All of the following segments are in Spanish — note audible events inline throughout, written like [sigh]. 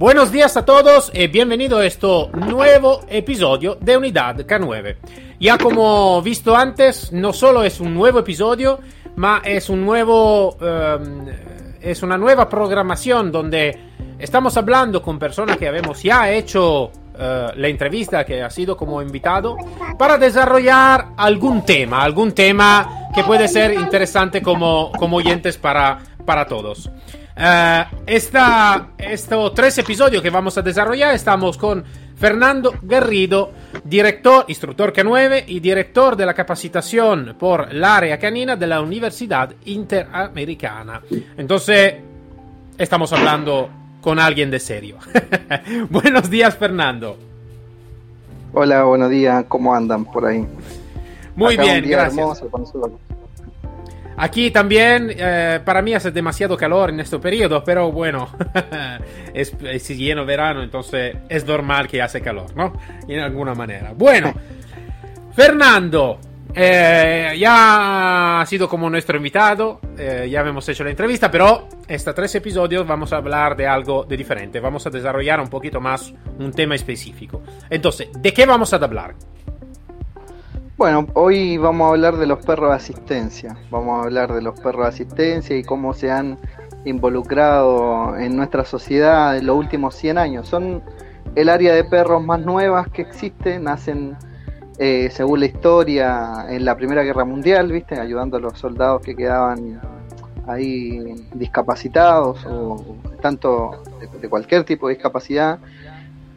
Buenos días a todos y bienvenido a este nuevo episodio de Unidad K9. Ya como visto antes, no solo es un nuevo episodio, ma es un nuevo um, es una nueva programación donde estamos hablando con personas que habemos ya hecho uh, la entrevista que ha sido como invitado para desarrollar algún tema, algún tema que puede ser interesante como, como oyentes para, para todos. Uh, esta, estos tres episodios que vamos a desarrollar estamos con Fernando Garrido, director, instructor K9 y director de la capacitación por el área canina de la Universidad Interamericana. Entonces, estamos hablando con alguien de serio. [laughs] Buenos días, Fernando. Hola, buenos días. ¿Cómo andan por ahí? Muy Acá bien, gracias. Aquí también, eh, para mí hace demasiado calor en este periodo, pero bueno, [laughs] es, es lleno verano, entonces es normal que hace calor, ¿no? En alguna manera. Bueno, [laughs] Fernando, eh, ya ha sido como nuestro invitado, eh, ya hemos hecho la entrevista, pero estos tres episodios vamos a hablar de algo de diferente, vamos a desarrollar un poquito más un tema específico. Entonces, ¿de qué vamos a hablar? Bueno, hoy vamos a hablar de los perros de asistencia. Vamos a hablar de los perros de asistencia y cómo se han involucrado en nuestra sociedad en los últimos 100 años. Son el área de perros más nuevas que existen, nacen eh, según la historia en la Primera Guerra Mundial, ¿viste? ayudando a los soldados que quedaban ahí discapacitados o tanto de cualquier tipo de discapacidad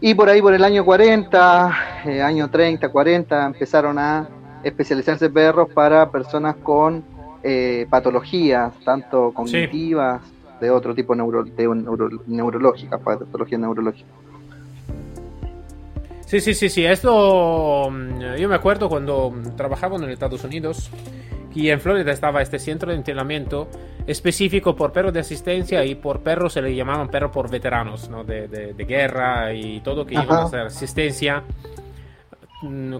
y por ahí, por el año 40, eh, año 30, 40, empezaron a especializarse perros para personas con eh, patologías, tanto cognitivas, de otro tipo neuro, de neuro, neurológicas, patologías neurológicas. Sí, sí, sí, sí. Esto mm, yo me acuerdo cuando trabajaba en Estados Unidos y en Florida estaba este centro de entrenamiento específico por perros de asistencia y por perros se le llamaban perros por veteranos, ¿no? De, de, guerra y todo que iban a hacer asistencia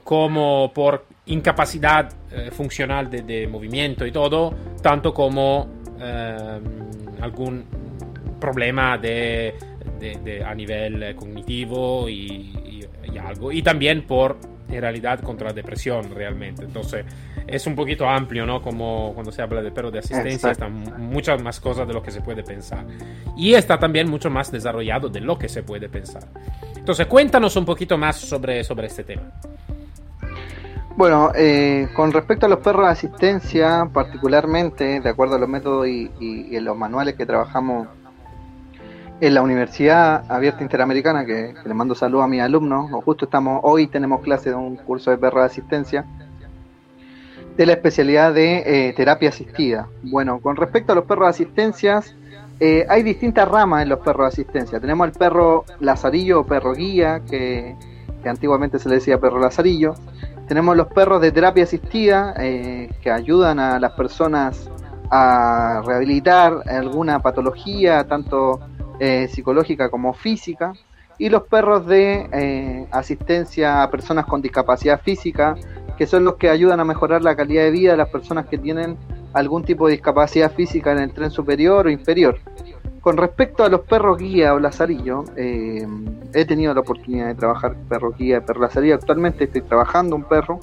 como por incapacidad eh, funcional de, de, movimiento y todo, tanto como eh, algún problema de, a nivel cognitivo y, y, y algo. Y también por, en realidad, contra la depresión realmente. Entonces, es un poquito amplio, ¿no? Como cuando se habla de perros de asistencia, están muchas más cosas de lo que se puede pensar. Y está también mucho más desarrollado de lo que se puede pensar. Entonces, cuéntanos un poquito más sobre, sobre este tema. Bueno, eh, con respecto a los perros de asistencia, particularmente, de acuerdo a los métodos y, y, los manuales que trabajamos en la Universidad Abierta Interamericana, que, le mando saludos a mis alumnos, justo estamos, hoy tenemos clase de un curso de perros de asistencia, de la especialidad de eh, terapia asistida. Bueno, con respecto a los perros de asistencias, eh, hay distintas ramas en los perros de asistencia. Tenemos el perro lazarillo o perro guía, que, antiguamente se le decía perro lazarillo. Tenemos los perros de terapia asistida, eh, que ayudan a las personas a rehabilitar alguna patología, tanto psicológica como física. Y los perros de asistencia a personas con discapacidad física, que son los que ayudan a mejorar la calidad de vida de las personas que tienen algún tipo de discapacidad física en el tren superior o inferior. Con respecto a los perros guía o lazarillo, eh, he tenido la oportunidad de trabajar perro guía, perro lazarillo. Actualmente estoy trabajando un perro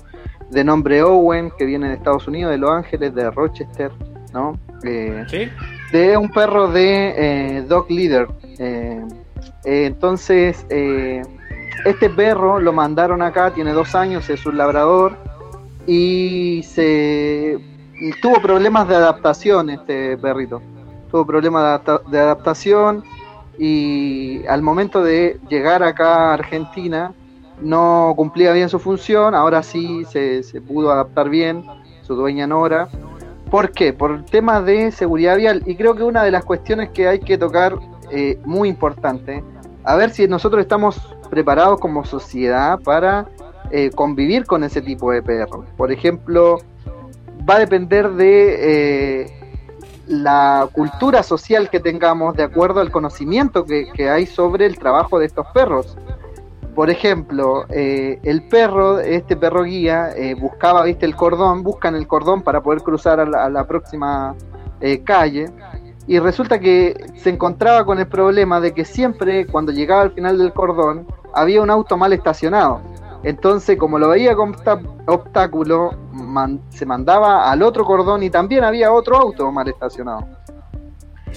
de nombre Owen que viene de Estados Unidos, de Los Ángeles, de Rochester, ¿no? Eh, ¿Sí? De un perro de eh, dog leader. entonces, este perro lo mandaron acá, tiene dos años, es un labrador y se tuvo problemas de adaptación este perrito. Tuvo problemas de, adaptación y al momento de llegar acá a Argentina no cumplía bien su función, ahora sí se, pudo adaptar bien, su dueña Nora. ¿Por qué? Por el tema de seguridad vial y creo que una de las cuestiones que hay que tocar eh, muy importante a ver si nosotros estamos preparados como sociedad para eh, convivir con ese tipo de perros. Por ejemplo, va a depender de eh, la cultura social que tengamos de acuerdo al conocimiento que, hay sobre el trabajo de estos perros. Por ejemplo, eh, el perro, este perro guía, buscaba, viste, el cordón, buscan el cordón para poder cruzar a la próxima calle y resulta que se encontraba con el problema de que siempre cuando llegaba al final del cordón había un auto mal estacionado. Entonces, como lo veía como obstáculo, se mandaba al otro cordón y también había otro auto mal estacionado.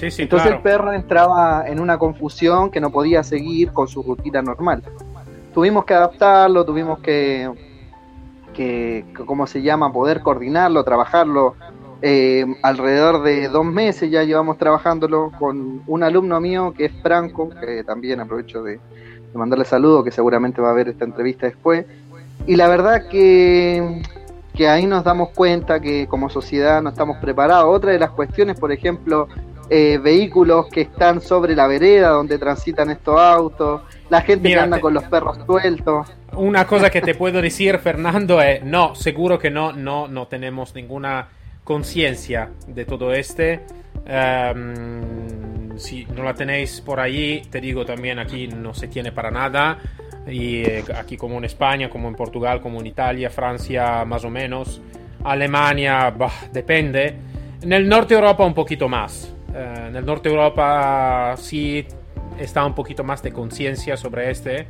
Entonces el perro entraba en una confusión que no podía seguir con su rutina normal. Tuvimos que adaptarlo, tuvimos que, que ¿cómo se llama?, poder coordinarlo, trabajarlo eh, alrededor de dos meses ya llevamos trabajándolo con un alumno mío que es Franco, que también aprovecho de, mandarle saludo, que seguramente va a ver esta entrevista después. Y la verdad que, que ahí nos damos cuenta que como sociedad no estamos preparados. Otra de las cuestiones, por ejemplo, eh, vehículos que están sobre la vereda donde transitan estos autos, la gente que anda con los perros sueltos. Una cosa que te puedo decir, Fernando, es no, seguro que no, no, no tenemos ninguna conciencia de todo este. Em, si no la tenéis por ahí, te digo también aquí no se tiene para nada. Y eh, aquí como en España, como en Portugal, como en Italia, Francia más o menos. Alemania, depende. En el norte de Europa un poquito más. Eh, en el norte de Europa sí está un poquito más de conciencia sobre este.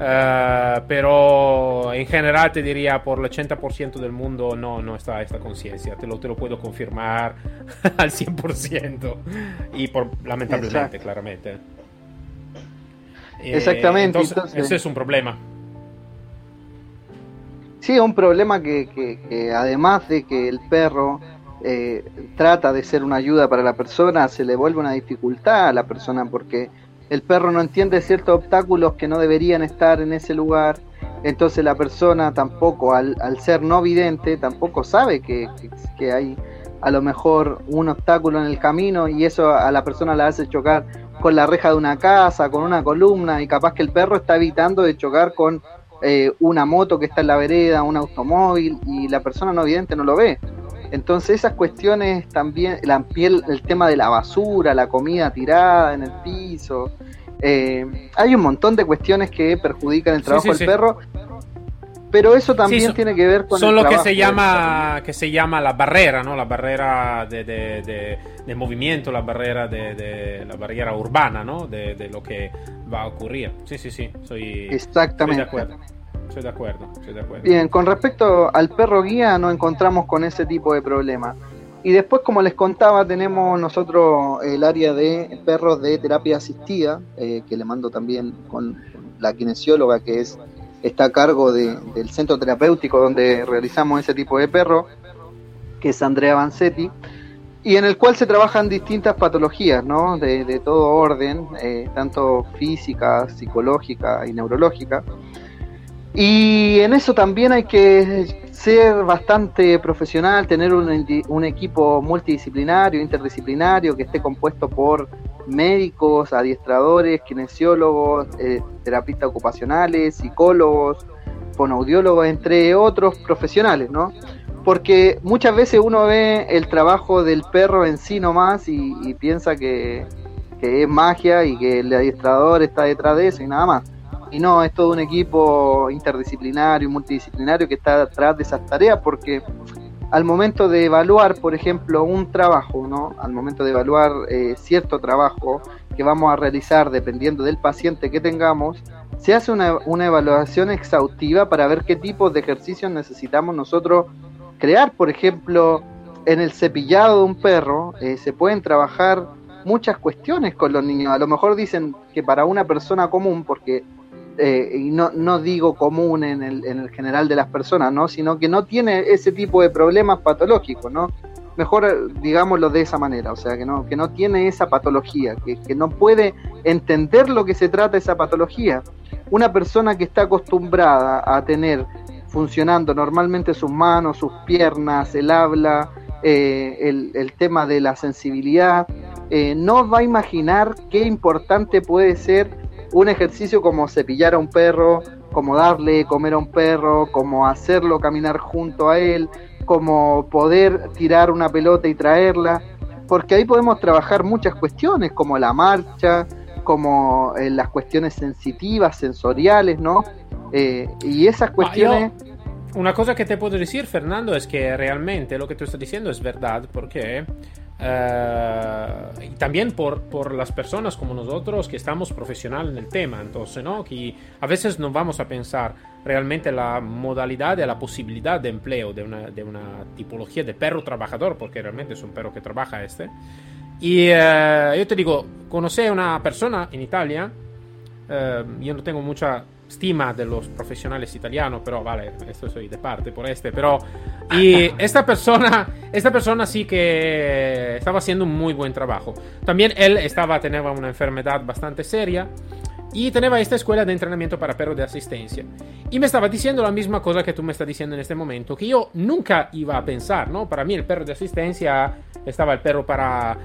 Uh, pero en general te diría por el 80% del mundo no, no está esta conciencia, te lo, te lo puedo confirmar [laughs] al 100% y por, lamentablemente, claramente. Eh, Exactamente. entonces, ese es un problema. Sí, un problema que, que, además de que el perro eh, trata de ser una ayuda para la persona, se le vuelve una dificultad a la persona porque el perro no entiende ciertos obstáculos que no deberían estar en ese lugar, entonces la persona tampoco, al, ser no vidente, tampoco sabe que, hay a lo mejor un obstáculo en el camino y eso a la persona la hace chocar con la reja de una casa, con una columna y capaz que el perro está evitando de chocar con eh, una moto que está en la vereda, un automóvil y la persona no vidente no lo ve. Entonces esas cuestiones también, la piel, el tema de la basura, la comida tirada en el piso, eh, hay un montón de cuestiones que perjudican el trabajo del perro, pero eso también tiene que ver con son lo que se llama que se llama la barrera, ¿no? La barrera de, de, movimiento, la barrera de, la barrera urbana, ¿no? De, lo que va a ocurrir. Sí, sí, sí, soy exactamente. Estoy de acuerdo. Estoy de acuerdo, de. Bien, con respecto al perro guía, no encontramos con ese tipo de problema. Y después, como les contaba, tenemos nosotros el área de perros de terapia asistida, eh, que le mando también con la kinesióloga que es está a cargo del centro terapéutico donde realizamos ese tipo de perro, que es Andrea Vanzetti, y en el cual se trabajan distintas patologías, ¿no? De, todo orden, eh, tanto física, psicológica y neurológica. Y en eso también hay que ser bastante profesional, tener un, equipo multidisciplinario, interdisciplinario, que esté compuesto por médicos, adiestradores, kinesiólogos, eh, terapistas ocupacionales, psicólogos, fonoaudiólogos, entre otros profesionales, ¿no? Porque muchas veces uno ve el trabajo del perro en sí nomás y, y piensa que, que es magia y que el adiestrador está detrás de eso y nada más y no, es todo un equipo interdisciplinario, multidisciplinario que está detrás de esas tareas porque al momento de evaluar, por ejemplo, un trabajo, ¿no? Al momento de evaluar eh, cierto trabajo que vamos a realizar dependiendo del paciente que tengamos, se hace una, una evaluación exhaustiva para ver qué tipos de ejercicios necesitamos nosotros crear. Por ejemplo, en el cepillado de un perro eh, se pueden trabajar muchas cuestiones con los niños. A lo mejor dicen que para una persona común, porque eh, y no, no digo común en el, en el general de las personas, ¿no? sino que no tiene ese tipo de problemas patológicos, ¿no? Mejor eh, digámoslo de esa manera, o sea, que no, que no tiene esa patología, que, que no puede entender lo que se trata esa patología. Una persona que está acostumbrada a tener funcionando normalmente sus manos, sus piernas, el habla, eh, el, el, tema de la sensibilidad, no va a imaginar qué importante puede ser un ejercicio como cepillar a un perro, como darle comer a un perro, como hacerlo caminar junto a él, como poder tirar una pelota y traerla, porque ahí podemos trabajar muchas cuestiones como la marcha, como eh, las cuestiones sensitivas, sensoriales, ¿no? Eh, y esas cuestiones... una cosa que te puedo decir, Fernando, es que realmente lo que tú estás diciendo es verdad, porque Uh, y también por, por, las personas como nosotros que estamos profesional en el tema, entonces, ¿no? Que a veces no vamos a pensar realmente la modalidad y la posibilidad de empleo de una, de una tipología de perro trabajador, porque realmente es un perro que trabaja este. Y uh, yo te digo, conocí a una persona en Italia, uh, yo no tengo mucha estima de los profesionales italianos, pero vale, esto soy de parte por este, pero [laughs] y esta persona, esta persona sí que estaba haciendo un muy buen trabajo. También él estaba tenía una enfermedad bastante seria y tenía esta escuela de entrenamiento para perros de asistencia. Y me estaba diciendo la misma cosa que tú me estás diciendo en este momento, que yo nunca iba a pensar, ¿no? Para mí el perro de asistencia estaba el perro para,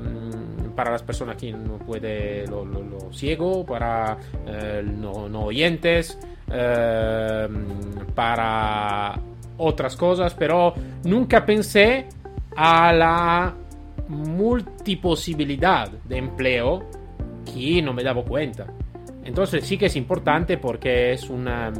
um, para las personas que no puede lo, lo, lo ciego, para uh, no, no, oyentes, uh, para otras cosas, pero nunca pensé a la multiposibilidad de empleo que no me daba cuenta. Entonces sí que es importante porque es una,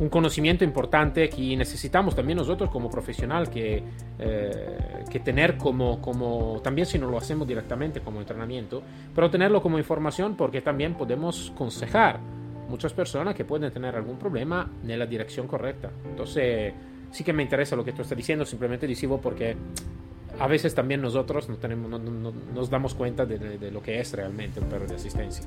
un conocimiento importante que necesitamos también nosotros como profesional que, eh, que tener como, como, también si no lo hacemos directamente como entrenamiento, pero tenerlo como información porque también podemos aconsejar muchas personas que pueden tener algún problema en la dirección correcta. Entonces sí que me interesa lo que tú estás diciendo, simplemente digo porque a veces también nosotros no, tenemos, no, no, nos damos cuenta de, de, de lo que es realmente un perro de asistencia.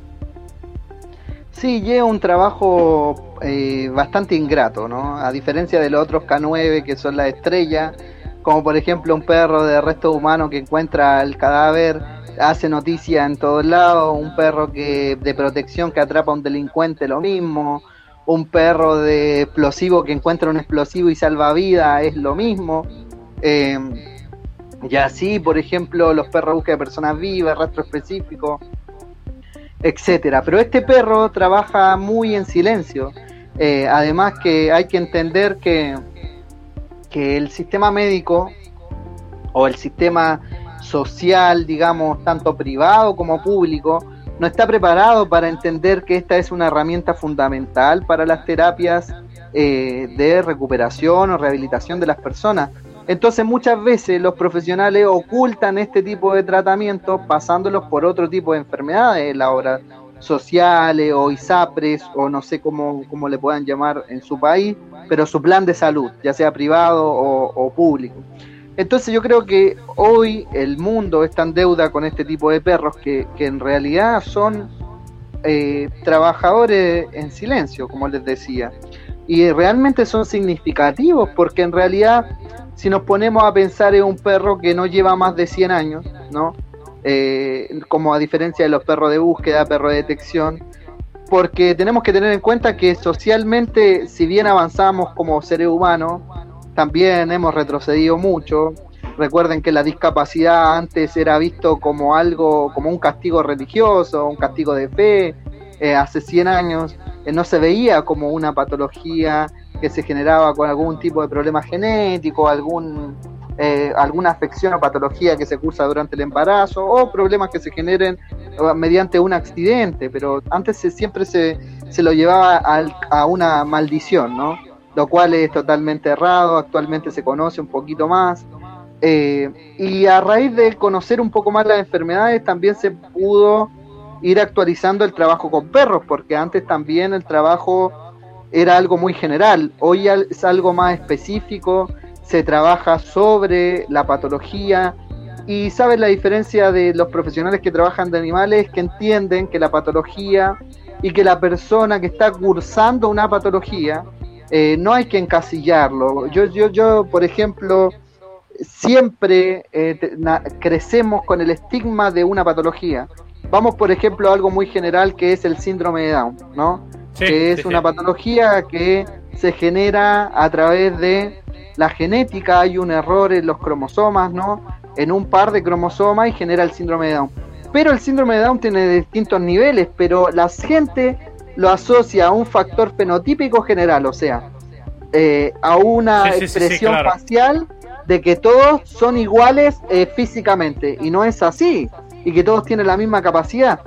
Sí, lleva un trabajo eh, bastante ingrato, ¿no? A diferencia de los otros K9 que son la estrella, como por ejemplo un perro de resto humano que encuentra el cadáver, hace noticia en todos lados, un perro que de protección que atrapa a un delincuente, lo mismo, un perro de explosivo que encuentra un explosivo y salva vida, es lo mismo. Eh, y así, por ejemplo, los perros buscan personas vivas, rastro específico etcétera. Pero este perro trabaja muy en silencio. Eh, además que hay que entender que, que el sistema médico o el sistema social, digamos, tanto privado como público, no está preparado para entender que esta es una herramienta fundamental para las terapias eh, de recuperación o rehabilitación de las personas. Entonces muchas veces los profesionales ocultan este tipo de tratamientos pasándolos por otro tipo de enfermedades, la obra sociales o ISAPRES o no sé cómo, cómo, le puedan llamar en su país, pero su plan de salud, ya sea privado o, público. Entonces yo creo que hoy el mundo está en deuda con este tipo de perros que, que en realidad son eh, trabajadores en silencio, como les decía. Y realmente son significativos porque en realidad si nos ponemos a pensar en un perro que no lleva más de 100 años, ¿no? Eh, como a diferencia de los perros de búsqueda, perros de detección, porque tenemos que tener en cuenta que socialmente, si bien avanzamos como seres humanos, también hemos retrocedido mucho. Recuerden que la discapacidad antes era visto como algo, como un castigo religioso, un castigo de fe. Eh, hace 100 años eh, no se veía como una patología que se generaba con algún tipo de problema genético, algún, eh, alguna afección o patología que se cursa durante el embarazo o problemas que se generen mediante un accidente, pero antes se, siempre se, se lo llevaba al, a una maldición, ¿no? Lo cual es totalmente errado, actualmente se conoce un poquito más. Eh, y a raíz de conocer un poco más las enfermedades también se pudo ir actualizando el trabajo con perros, porque antes también el trabajo era algo muy general, hoy es algo más específico, se trabaja sobre la patología y sabes la diferencia de los profesionales que trabajan de animales que entienden que la patología y que la persona que está cursando una patología eh, no hay que encasillarlo. Yo, yo, yo por ejemplo, siempre eh, crecemos con el estigma de una patología. Vamos, por ejemplo, a algo muy general que es el síndrome de Down, ¿no? Que es una patología que se genera a través de la genética, hay un error en los cromosomas, ¿no? En un par de cromosomas y genera el síndrome de Down. pero el síndrome de Down tiene distintos niveles, pero la gente lo asocia a un factor fenotípico general, o sea, eh, a una expresión facial de que todos son iguales eh, físicamente, y no es así, y que todos tienen la misma capacidad.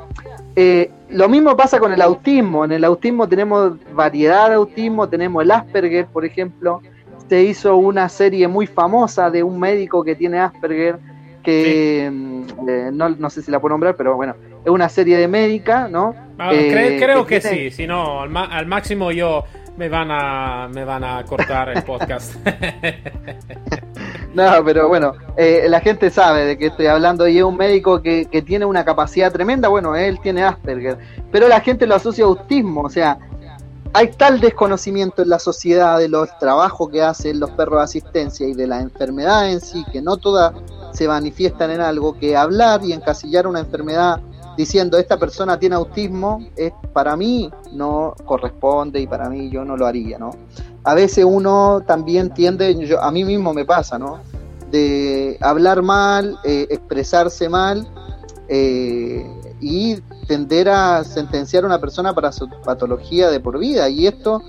Eh, lo mismo pasa con el autismo. En el autismo tenemos variedad de autismo, tenemos el Asperger, por ejemplo. Se hizo una serie muy famosa de un médico que tiene Asperger, que mm, eh, no, no, sé si la puedo nombrar, pero bueno, es una serie de médica, ¿no? Ah, creo, que, sí, si no, al, al, máximo yo me van a, me van a cortar el podcast. [laughs] No, pero bueno, eh, la gente sabe de qué estoy hablando y es un médico que, que tiene una capacidad tremenda. Bueno, él tiene Asperger, pero la gente lo asocia a autismo. O sea, hay tal desconocimiento en la sociedad de los trabajos que hacen los perros de asistencia y de la enfermedad en sí, que no todas se manifiestan en algo, que hablar y encasillar una enfermedad diciendo esta persona tiene autismo, es, para mí no corresponde y para mí yo no lo haría, ¿no? A veces uno también tiende, yo, a mí mismo me pasa, ¿no? De hablar mal, eh, expresarse mal eh, y tender a sentenciar a una persona para su patología de por vida. Y esto,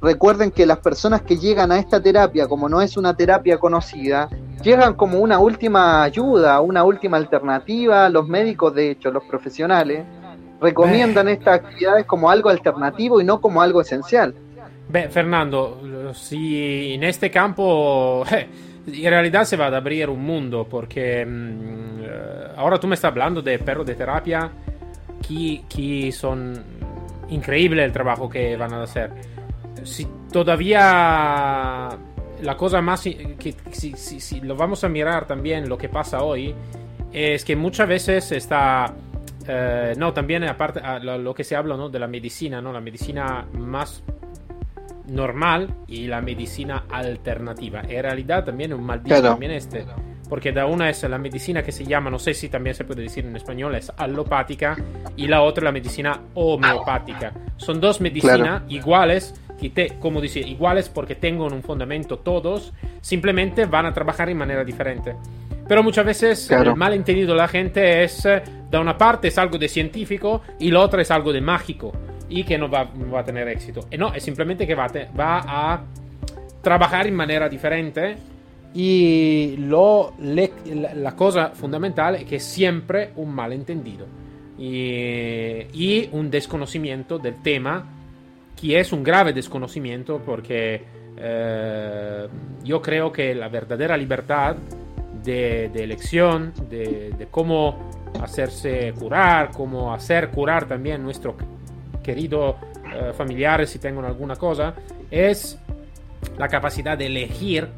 recuerden que las personas que llegan a esta terapia, como no es una terapia conocida, llegan como una última ayuda, una última alternativa. Los médicos, de hecho, los profesionales, recomiendan estas actividades como algo alternativo y no como algo esencial. Beh, Fernando, si en este campo eh, [laughs] en realidad se va a abrir un mundo, porque mm, eh, ahora tú me estás hablando de perros de terapia, que, que son increíble el trabajo que van a hacer. Si todavía la cosa más que si, si, lo vamos a mirar también lo que pasa hoy es que muchas veces está eh, no también aparte lo, que se habla ¿no? de la medicina no la medicina más normal y la medicina alternativa en realidad también es un maldito también este porque da una es la medicina que se llama, no sé si también se puede decir en español, es alopática y la otra la medicina homeopática. Son dos medicinas iguales como dice, iguales porque tengan un fundamento todos, simplemente van a trabajar de manera diferente. Pero muchas veces el malentendido de la gente es, eh, da una parte es algo de científico y la otra es algo de mágico y que no va, va a tener éxito. Y no, es simplemente que va, va a trabajar en manera diferente y lo, la cosa fundamental es que es siempre un malentendido y, y un desconocimiento del tema que es un grave desconocimiento porque eh, yo creo que la verdadera libertad de, elección, de, cómo hacerse curar, cómo hacer curar también nuestro querido eh, familiares si tengan alguna cosa, es la capacidad de elegir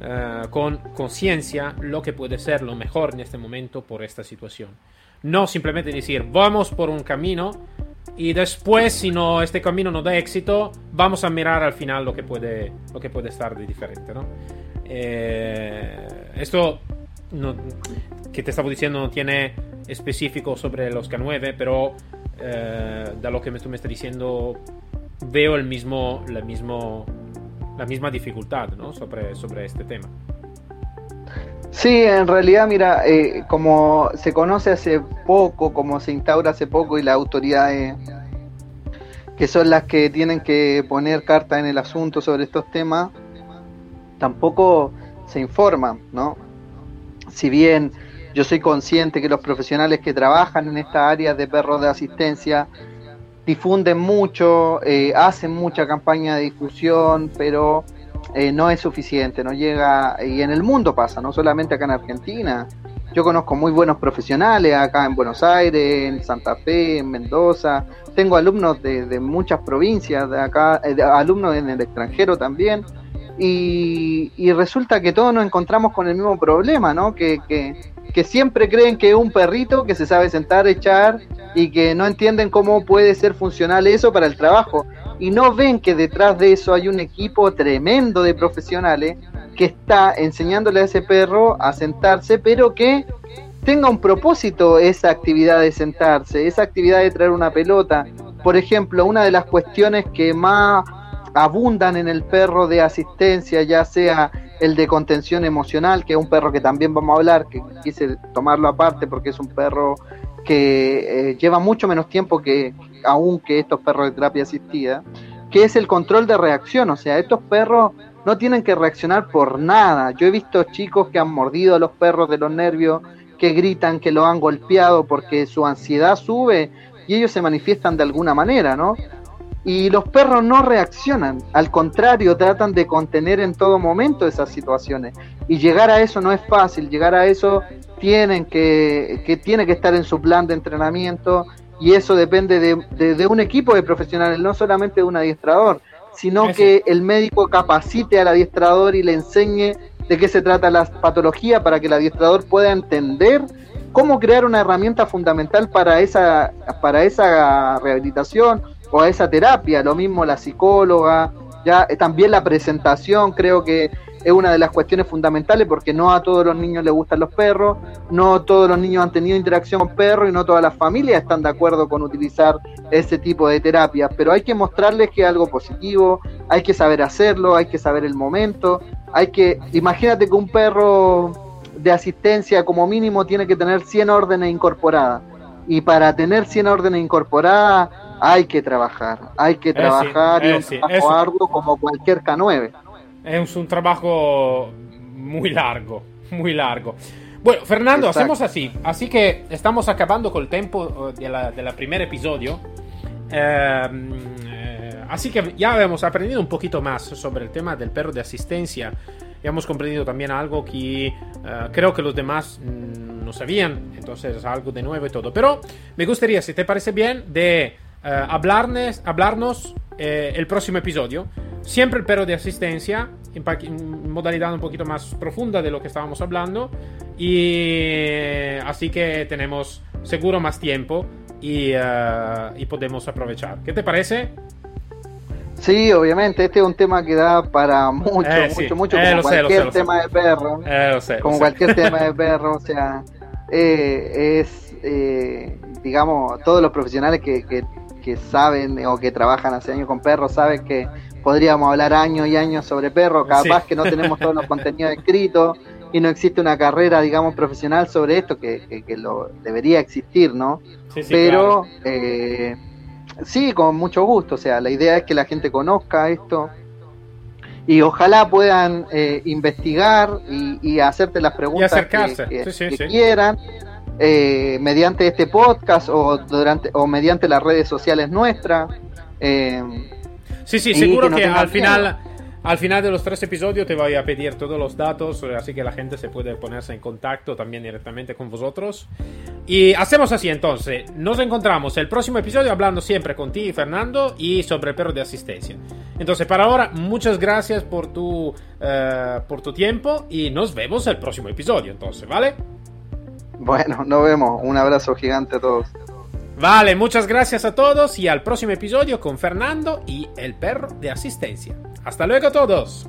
eh, con conciencia lo que puede ser lo mejor en este momento por esta situación. No simplemente decir, vamos por un camino y después, si no, este camino no da éxito, vamos a mirar al final lo que puede, lo que puede estar de diferente, ¿no? Eh, esto que te estaba diciendo no tiene específico sobre los K9, pero eh, da lo que tú me estás diciendo, veo el mismo, la, mismo, la misma dificultad ¿no? sobre, sobre este tema. Sí, en realidad, mira, eh, como se conoce hace poco, como se instaura hace poco y las autoridades que son las que tienen que poner carta en el asunto sobre estos temas, tampoco se informan, ¿no? Si bien yo soy consciente que los profesionales que trabajan en esta área de perros de asistencia difunden mucho, eh, hacen mucha campaña de difusión, pero eh, no es suficiente, no llega, y en el mundo pasa, no solamente acá en Argentina. Yo conozco muy buenos profesionales acá en Buenos Aires, en Santa Fe, en Mendoza. Tengo alumnos de, muchas provincias, de acá, eh, alumnos en el extranjero también. Y, y, resulta que todos nos encontramos con el mismo problema, ¿no? Que, que, que siempre creen que es un perrito que se sabe sentar, echar y que no entienden cómo puede ser funcional eso para el trabajo y no ven que detrás de eso hay un equipo tremendo de profesionales que está enseñándole a ese perro a sentarse, pero que tenga un propósito esa actividad de sentarse, esa actividad de traer una pelota. Por ejemplo, una de las cuestiones que más abundan en el perro de asistencia, ya sea el de contención emocional, que es un perro que también vamos a hablar, que quise tomarlo aparte porque es un perro que eh, lleva mucho menos tiempo que aún que estos perros de terapia asistida, que es el control de reacción, o sea, estos perros no tienen que reaccionar por nada. Yo he visto chicos que han mordido a los perros de los nervios, que gritan, que lo han golpeado porque su ansiedad sube y ellos se manifiestan de alguna manera, ¿no? Y los perros no reaccionan, al contrario, tratan de contener en todo momento esas situaciones. Y llegar a eso no es fácil, llegar a eso tienen que, que tiene que estar en su plan de entrenamiento. Y eso depende de, de, un equipo de profesionales, no solamente de un adiestrador, sino que el médico capacite al adiestrador y le enseñe de qué se trata la patología para que el adiestrador pueda entender cómo crear una herramienta fundamental para esa, para esa rehabilitación o a esa terapia, lo mismo la psicóloga, ya eh, también la presentación, creo que es una de las cuestiones fundamentales porque no a todos los niños les gustan los perros, no todos los niños han tenido interacción con perros y no todas las familias están de acuerdo con utilizar ese tipo de terapias, pero hay que mostrarles que es algo positivo, hay que saber hacerlo, hay que saber el momento, hay que, imagínate que un perro de asistencia como mínimo tiene que tener 100 órdenes incorporadas. Y para tener 100 órdenes incorporadas hay que trabajar, hay que trabajar y un trabajo arduo como cualquier K9. Es un trabajo muy largo, muy largo. Bueno, Fernando, hacemos así. Así que estamos acabando con el tiempo de la, de primer episodio. Em, eh, así que ya hemos aprendido un poquito más sobre el tema del perro de asistencia. Y hemos comprendido también algo que eh, creo que los demás mm, no sabían. Entonces es algo de nuevo y todo. Pero me gustaría, si te parece bien, de eh, hablarnos, eh, el próximo episodio. Siempre el perro de asistencia, en, modalidad un poquito más profunda de lo que estábamos hablando. Y así que tenemos seguro más tiempo y, eh, y podemos aprovechar. ¿Qué te parece? Sí, obviamente, este es un tema que da para mucho, mucho, mucho, como cualquier tema de perro. como cualquier tema de perro, o sea, es, digamos, todos los profesionales que, que, que saben o que trabajan hace años con perros saben que podríamos hablar años y años sobre perros, capaz que no [laughs] tenemos todos los contenidos escritos y no existe una carrera, digamos, profesional sobre esto, que, que, lo debería existir, ¿no? Pero eh, sí, con mucho gusto, o sea, la idea es que la gente conozca esto y ojalá puedan eh, investigar y, hacerte las preguntas que, quieran eh, mediante este podcast o durante o mediante las redes sociales nuestras. Eh, sí, sí, seguro que, al final, al final de los tres episodios te voy a pedir todos los datos, así que la gente se puede ponerse en contacto también directamente con vosotros. Y hacemos así entonces, nos encontramos el próximo episodio hablando siempre con ti, Fernando, y sobre el perro de asistencia. Entonces, para ahora, muchas gracias por tu, eh, por tu tiempo y nos vemos el próximo episodio, entonces, ¿vale? Bueno, nos vemos. Un abrazo gigante a todos. Vale, muchas gracias a todos y al próximo episodio con Fernando y el perro de asistencia. Hasta luego a todos.